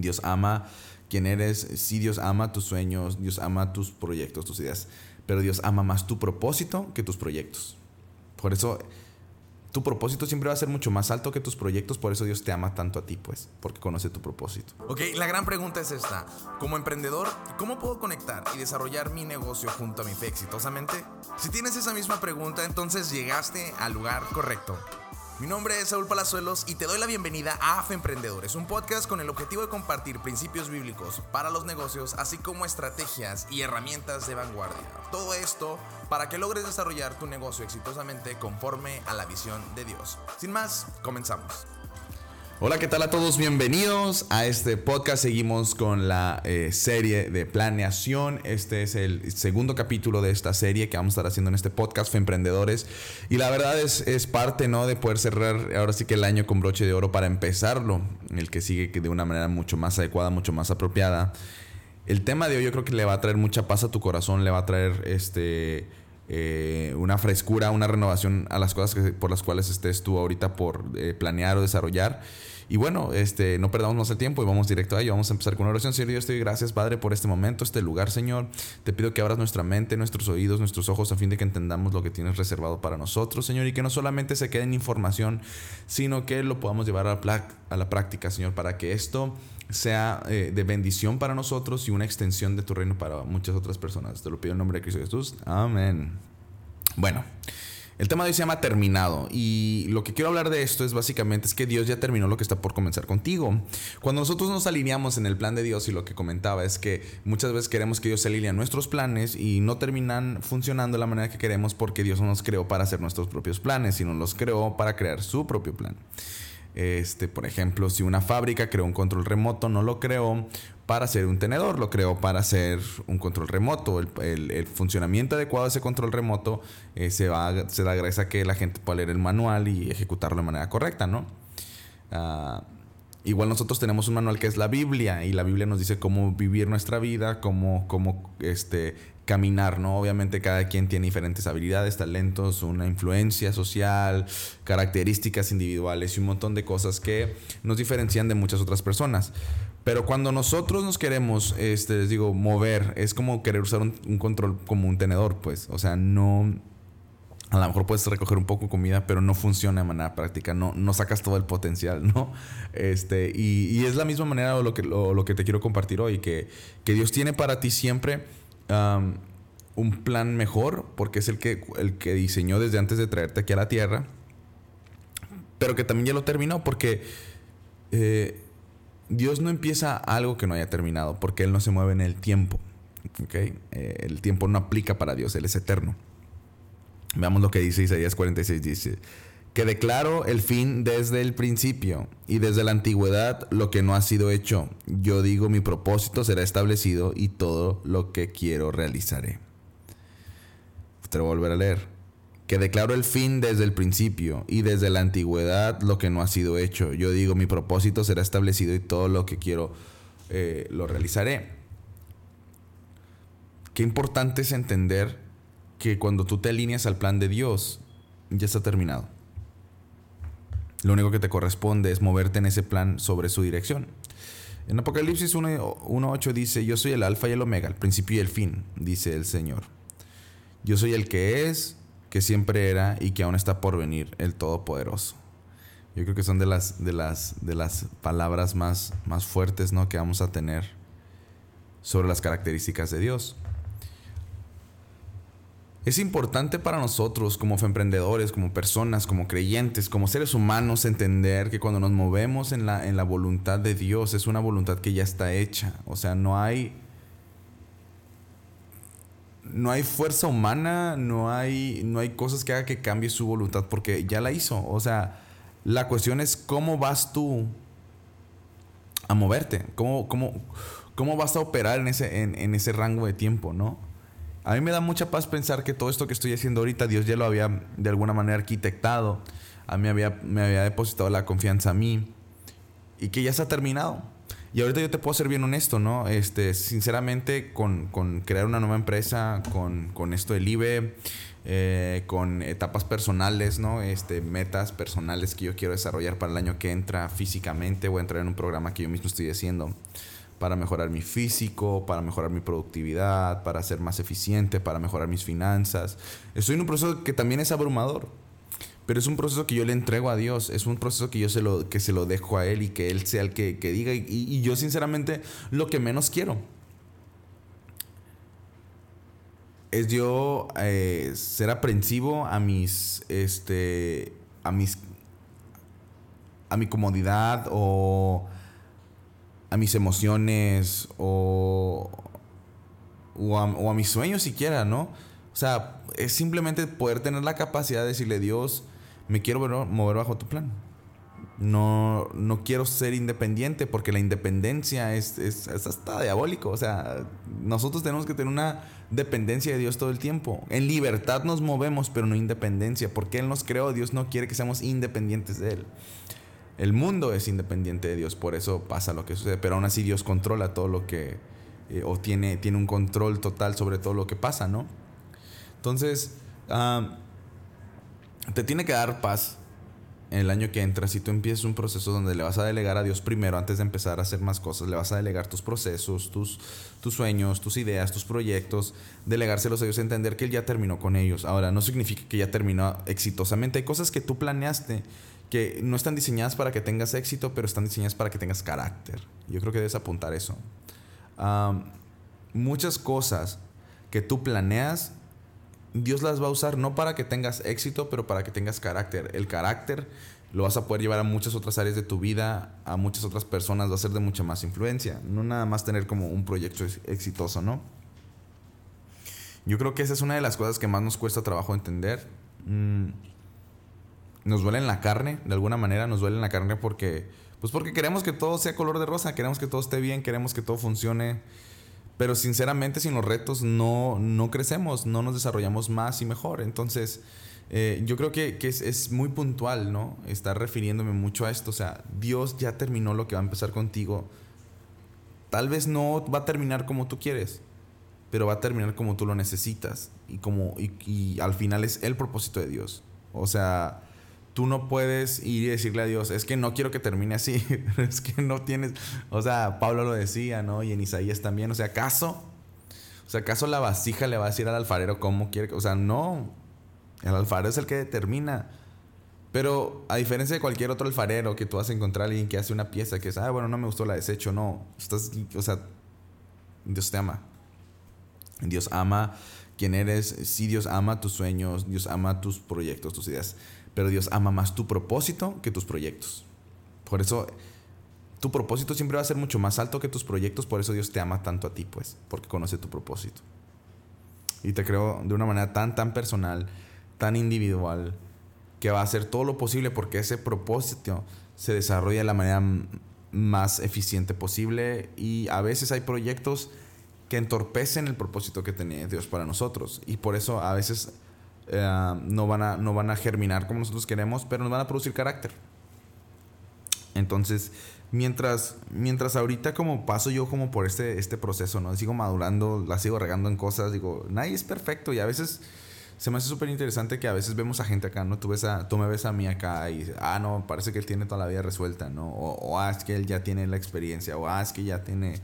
Dios ama quién eres. Sí, Dios ama tus sueños, Dios ama tus proyectos, tus ideas. Pero Dios ama más tu propósito que tus proyectos. Por eso tu propósito siempre va a ser mucho más alto que tus proyectos, por eso Dios te ama tanto a ti, pues, porque conoce tu propósito. Ok, la gran pregunta es esta. Como emprendedor, ¿cómo puedo conectar y desarrollar mi negocio junto a mi fe exitosamente? Si tienes esa misma pregunta, entonces llegaste al lugar correcto. Mi nombre es Saúl Palazuelos y te doy la bienvenida a AFE Emprendedores, un podcast con el objetivo de compartir principios bíblicos para los negocios, así como estrategias y herramientas de vanguardia. Todo esto para que logres desarrollar tu negocio exitosamente conforme a la visión de Dios. Sin más, comenzamos. Hola, ¿qué tal a todos? Bienvenidos a este podcast. Seguimos con la eh, serie de planeación. Este es el segundo capítulo de esta serie que vamos a estar haciendo en este podcast, Fe Emprendedores. Y la verdad es, es parte ¿no? de poder cerrar ahora sí que el año con broche de oro para empezarlo. El que sigue que de una manera mucho más adecuada, mucho más apropiada. El tema de hoy yo creo que le va a traer mucha paz a tu corazón, le va a traer este eh, una frescura, una renovación a las cosas por las cuales estés tú ahorita por eh, planear o desarrollar. Y bueno, este, no perdamos más el tiempo y vamos directo a ello. Vamos a empezar con una oración. Señor, yo estoy gracias, Padre, por este momento, este lugar, Señor. Te pido que abras nuestra mente, nuestros oídos, nuestros ojos, a fin de que entendamos lo que tienes reservado para nosotros, Señor, y que no solamente se quede en información, sino que lo podamos llevar a la, a la práctica, Señor, para que esto sea eh, de bendición para nosotros y una extensión de tu reino para muchas otras personas. Te lo pido en nombre de Cristo Jesús. Amén. Bueno. El tema de hoy se llama terminado y lo que quiero hablar de esto es básicamente es que Dios ya terminó lo que está por comenzar contigo. Cuando nosotros nos alineamos en el plan de Dios y lo que comentaba es que muchas veces queremos que Dios se alinee a nuestros planes y no terminan funcionando de la manera que queremos porque Dios no nos creó para hacer nuestros propios planes, sino los creó para crear su propio plan. Este, por ejemplo, si una fábrica creó un control remoto, no lo creó para hacer un tenedor, lo creó para hacer un control remoto. El, funcionamiento adecuado de ese control remoto eh, se, va, se da gracias a que la gente pueda leer el manual y ejecutarlo de manera correcta, ¿no? Ah, igual nosotros tenemos un manual que es la Biblia y la Biblia nos dice cómo vivir nuestra vida, cómo, cómo este, caminar, ¿no? Obviamente cada quien tiene diferentes habilidades, talentos, una influencia social, características individuales y un montón de cosas que nos diferencian de muchas otras personas. Pero cuando nosotros nos queremos, este, les digo, mover, es como querer usar un, control como un tenedor, pues. O sea, no... A lo mejor puedes recoger un poco de comida, pero no funciona de manera práctica, no, no sacas todo el potencial, ¿no? Este, y, es la misma manera lo que, lo, que te quiero compartir hoy, que, que Dios tiene para ti siempre un plan mejor, porque es el que, el que diseñó desde antes de traerte aquí a la tierra, pero que también ya lo terminó, porque eh, Dios no empieza algo que no haya terminado, porque Él no se mueve en el tiempo. ¿okay? Eh, el tiempo no aplica para Dios, Él es eterno. Veamos lo que dice Isaías 46, dice, que declaro el fin desde el principio y desde la antigüedad lo que no ha sido hecho. Yo digo mi propósito será establecido y todo lo que quiero realizaré. Te voy a volver a leer. Que declaro el fin desde el principio y desde la antigüedad lo que no ha sido hecho. Yo digo mi propósito será establecido y todo lo que quiero eh, lo realizaré. Qué importante es entender que cuando tú te alineas al plan de Dios, ya está terminado. Lo único que te corresponde es moverte en ese plan sobre su dirección. En Apocalipsis 1.8 dice, yo soy el alfa y el omega, el principio y el fin, dice el Señor. Yo soy el que es, que siempre era y que aún está por venir, el Todopoderoso. Yo creo que son de las, de las, de las palabras más, más fuertes ¿no? que vamos a tener sobre las características de Dios. Es importante para nosotros como emprendedores, como personas, como creyentes, como seres humanos entender que cuando nos movemos en la, en la voluntad de Dios es una voluntad que ya está hecha. O sea, no hay... No hay fuerza humana, no hay, no hay cosas que haga que cambie su voluntad porque ya la hizo. O sea, la cuestión es cómo vas tú a moverte, cómo, cómo, cómo vas a operar en ese, en, en ese rango de tiempo, ¿no? A mí me da mucha paz pensar que todo esto que estoy haciendo ahorita, Dios ya lo había de alguna manera arquitectado. A mí había, me había depositado la confianza a mí. Y que ya está terminado. Y ahorita yo te puedo ser bien honesto, ¿no? Este, sinceramente, con, crear una nueva empresa, con, esto del IBE, eh, con etapas personales, ¿no? Este, metas personales que yo quiero desarrollar para el año que entra físicamente. Voy a entrar en un programa que yo mismo estoy haciendo para mejorar mi físico, para mejorar mi productividad, para ser más eficiente, para mejorar mis finanzas. Estoy en un proceso que también es abrumador, pero es un proceso que yo le entrego a Dios, es un proceso que yo se lo, que se lo dejo a Él y que Él sea el que, diga. y yo sinceramente lo que menos quiero es yo eh, ser aprensivo a mis, este, a mis, a mi comodidad o a mis emociones o, o, a, mis sueños siquiera, ¿no? O sea, es simplemente poder tener la capacidad de decirle, Dios, me quiero mover bajo tu plan. No, no quiero ser independiente porque la independencia es, es, es, hasta diabólico. O sea, nosotros tenemos que tener una dependencia de Dios todo el tiempo. En libertad nos movemos, pero no independencia. Porque Él nos creó, Dios no quiere que seamos independientes de Él. El mundo es independiente de Dios, por eso pasa lo que sucede. Pero aún así Dios controla todo lo que... Eh, o tiene, tiene un control total sobre todo lo que pasa, ¿no? Entonces, te tiene que dar paz el año que entra, si tú empiezas un proceso donde le vas a delegar a Dios primero antes de empezar a hacer más cosas, le vas a delegar tus procesos, tus, tus sueños, tus ideas, tus proyectos, delegárselos a Dios, entender que Él ya terminó con ellos. Ahora, no significa que ya terminó exitosamente. Hay cosas que tú planeaste que no están diseñadas para que tengas éxito, pero están diseñadas para que tengas carácter. Yo creo que debes apuntar eso. muchas cosas que tú planeas Dios las va a usar no para que tengas éxito, pero para que tengas carácter. El carácter lo vas a poder llevar a muchas otras áreas de tu vida, a muchas otras personas, va a ser de mucha más influencia. No nada más tener como un proyecto exitoso, ¿no? Yo creo que esa es una de las cosas que más nos cuesta trabajo entender. Mm, nos duele en la carne, de alguna manera nos duele en la carne porque, pues porque queremos que todo sea color de rosa, queremos que todo esté bien, queremos que todo funcione pero sinceramente sin los retos no, no crecemos, no nos desarrollamos más y mejor. Entonces, eh, yo creo que, que es, muy puntual, ¿no? Estar refiriéndome mucho a esto. O sea, Dios ya terminó lo que va a empezar contigo. Tal vez no va a terminar como tú quieres, pero va a terminar como tú lo necesitas. Y, como, y, y al final es el propósito de Dios. O sea, tú no puedes ir y decirle a Dios, es que no quiero que termine así, es que no tienes, o sea, Pablo lo decía, ¿no? Y en Isaías también, o sea, ¿acaso? O sea, ¿acaso la vasija le va a decir al alfarero cómo quiere? O sea, no, el alfarero es el que determina. Pero a diferencia de cualquier otro alfarero que tú vas a encontrar alguien que hace una pieza que es, ah, bueno, no me gustó, la desecho, no. Estás, o sea, Dios te ama. Dios ama quien eres. Sí, Dios ama tus sueños, Dios ama tus proyectos, tus ideas. Pero Dios ama más tu propósito que tus proyectos. Por eso tu propósito siempre va a ser mucho más alto que tus proyectos, por eso Dios te ama tanto a ti, pues, porque conoce tu propósito. Y te creo de una manera tan, tan personal, tan individual, que va a hacer todo lo posible porque ese propósito se desarrolla de la manera más eficiente posible y a veces hay proyectos que entorpecen el propósito que tenía Dios para nosotros y por eso a veces eh, no, van a, no van a germinar como nosotros queremos, pero nos van a producir carácter. Entonces, mientras, mientras ahorita como paso yo como por este, este proceso, ¿no? Sigo madurando, la sigo regando en cosas, digo, nadie es perfecto y a veces se me hace súper interesante que a veces vemos a gente acá, ¿no? Tú, ves a, tú me ves a mí acá y ah, no, parece que él tiene toda la vida resuelta, ¿no? O, ah, es que él ya tiene la experiencia, o ah, es que ya tiene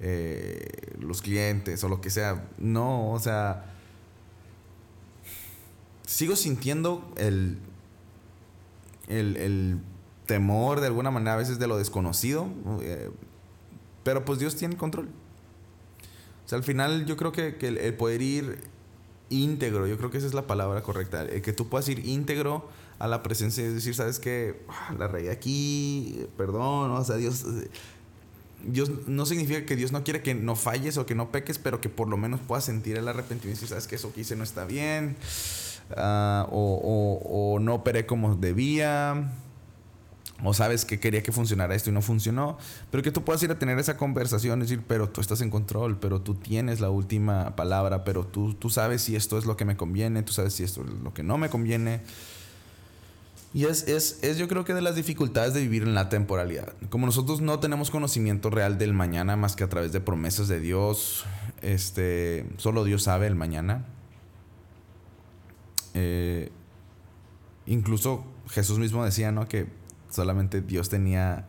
eh, los clientes, o lo que sea. No, o sea, sigo sintiendo el, el, temor de alguna manera a veces de lo desconocido, eh, pero pues Dios tiene control. O sea, al final yo creo que, el, poder ir íntegro, yo creo que esa es la palabra correcta, el que tú puedas ir íntegro a la presencia y decir, sabes que ah, la reí aquí, perdón, o sea, Dios... Dios no significa que Dios no quiere que no falles o que no peques, pero que por lo menos puedas sentir el arrepentimiento y sabes que eso que hice no está bien. Ah, o, no operé como debía, o sabes que quería que funcionara esto y no funcionó, pero que tú puedas ir a tener esa conversación, decir, pero tú estás en control, pero tú tienes la última palabra, pero tú, tú sabes si esto es lo que me conviene, tú sabes si esto es lo que no me conviene. Y es, es, es, yo creo que de las dificultades de vivir en la temporalidad. Como nosotros no tenemos conocimiento real del mañana más que a través de promesas de Dios, este, solo Dios sabe el mañana eh, incluso Jesús mismo decía, ¿no? Que solamente Dios tenía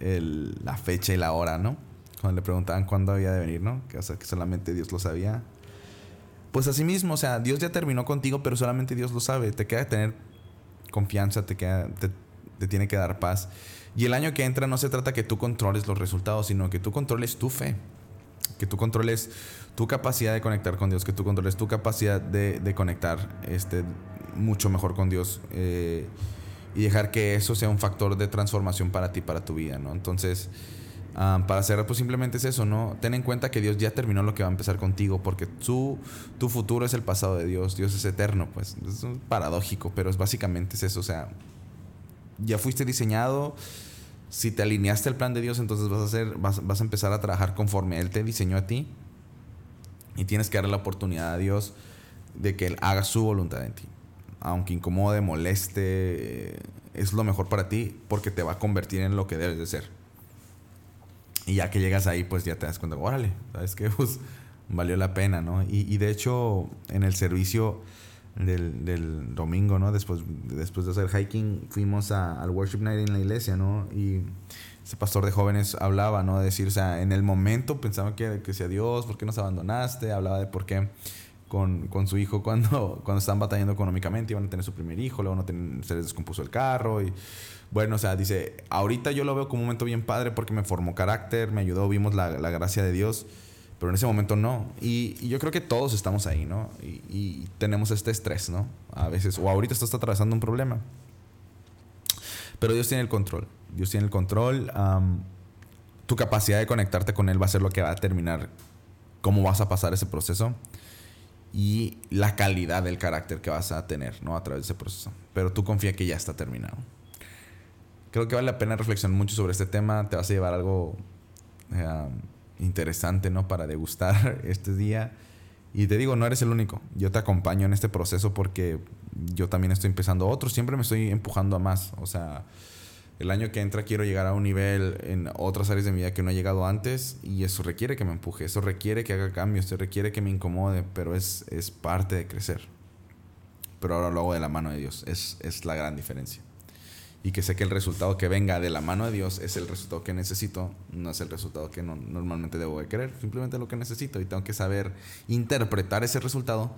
la fecha y la hora, ¿no? Cuando le preguntaban cuándo había de venir, ¿no? Que, que solamente Dios lo sabía. Pues así mismo, o sea, Dios ya terminó contigo, pero solamente Dios lo sabe. Te queda tener confianza, te, queda, te, tiene que dar paz. Y el año que entra no se trata que tú controles los resultados, sino que tú controles tu fe, que tú controles tu capacidad de conectar con Dios, que tú controles tu capacidad de, conectar este, mucho mejor con Dios eh, y dejar que eso sea un factor de transformación para ti, para tu vida, ¿no? Entonces, para cerrar, pues simplemente es eso, ¿no? Ten en cuenta que Dios ya terminó lo que va a empezar contigo, porque tu, tu futuro es el pasado de Dios, Dios es eterno, pues es paradójico, pero es básicamente es eso, o sea, ya fuiste diseñado, si te alineaste al plan de Dios, entonces vas a, hacer, vas, vas a empezar a trabajar conforme Él te diseñó a ti y tienes que darle la oportunidad a Dios de que Él haga su voluntad en ti. Aunque incomode, moleste, es lo mejor para ti porque te va a convertir en lo que debes de ser. Y ya que llegas ahí, pues ya te das cuenta, órale, ¿sabes qué? Pues valió la pena, ¿no? Y, de hecho, en el servicio del, domingo, ¿no? Después, después de hacer hiking, fuimos al Worship Night en la iglesia, ¿no? Y ese pastor de jóvenes hablaba, ¿no? De decir, o sea, en el momento pensaba que, que sea Dios, ¿por qué nos abandonaste? Hablaba de por qué con, con, su hijo cuando, cuando estaban batallando económicamente, iban a tener su primer hijo, luego no se les descompuso el carro y bueno, o sea, dice, ahorita yo lo veo como un momento bien padre porque me formó carácter, me ayudó, vimos la, la gracia de Dios, pero en ese momento no. Y, yo creo que todos estamos ahí, ¿no? Y, tenemos este estrés, ¿no? A veces, o ahorita estás atravesando un problema. Pero Dios tiene el control, Dios tiene el control. tu capacidad de conectarte con Él va a ser lo que va a determinar cómo vas a pasar ese proceso y la calidad del carácter que vas a tener, ¿no? A través de ese proceso. Pero tú confía que ya está terminado creo que vale la pena reflexionar mucho sobre este tema. Te vas a llevar algo eh, interesante, ¿no? Para degustar este día. Y te digo, no eres el único. Yo te acompaño en este proceso porque yo también estoy empezando otro. Siempre me estoy empujando a más. O sea, el año que entra quiero llegar a un nivel en otras áreas de mi vida que no he llegado antes. Y eso requiere que me empuje. Eso requiere que haga cambios. Eso requiere que me incomode. Pero es, es parte de crecer. Pero ahora lo hago de la mano de Dios. Es, es la gran diferencia y que sé que el resultado que venga de la mano de Dios es el resultado que necesito, no es el resultado que normalmente debo de querer, simplemente lo que necesito y tengo que saber interpretar ese resultado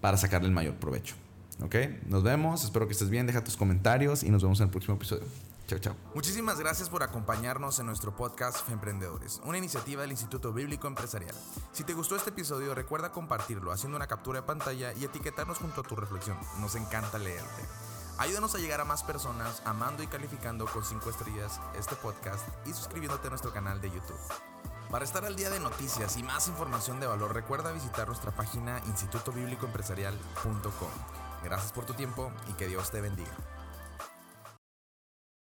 para sacarle el mayor provecho. ¿Ok? Nos vemos, espero que estés bien, deja tus comentarios y nos vemos en el próximo episodio. Chao, chao. Muchísimas gracias por acompañarnos en nuestro podcast Emprendedores, una iniciativa del Instituto Bíblico Empresarial. Si te gustó este episodio, recuerda compartirlo haciendo una captura de pantalla y etiquetarnos junto a tu reflexión. Nos encanta leerte. Ayúdanos a llegar a más personas amando y calificando con 5 estrellas este podcast y suscribiéndote a nuestro canal de YouTube. Para estar al día de noticias y más información de valor, recuerda visitar nuestra página institutobiblicoempresarial.com. Gracias por tu tiempo y que Dios te bendiga.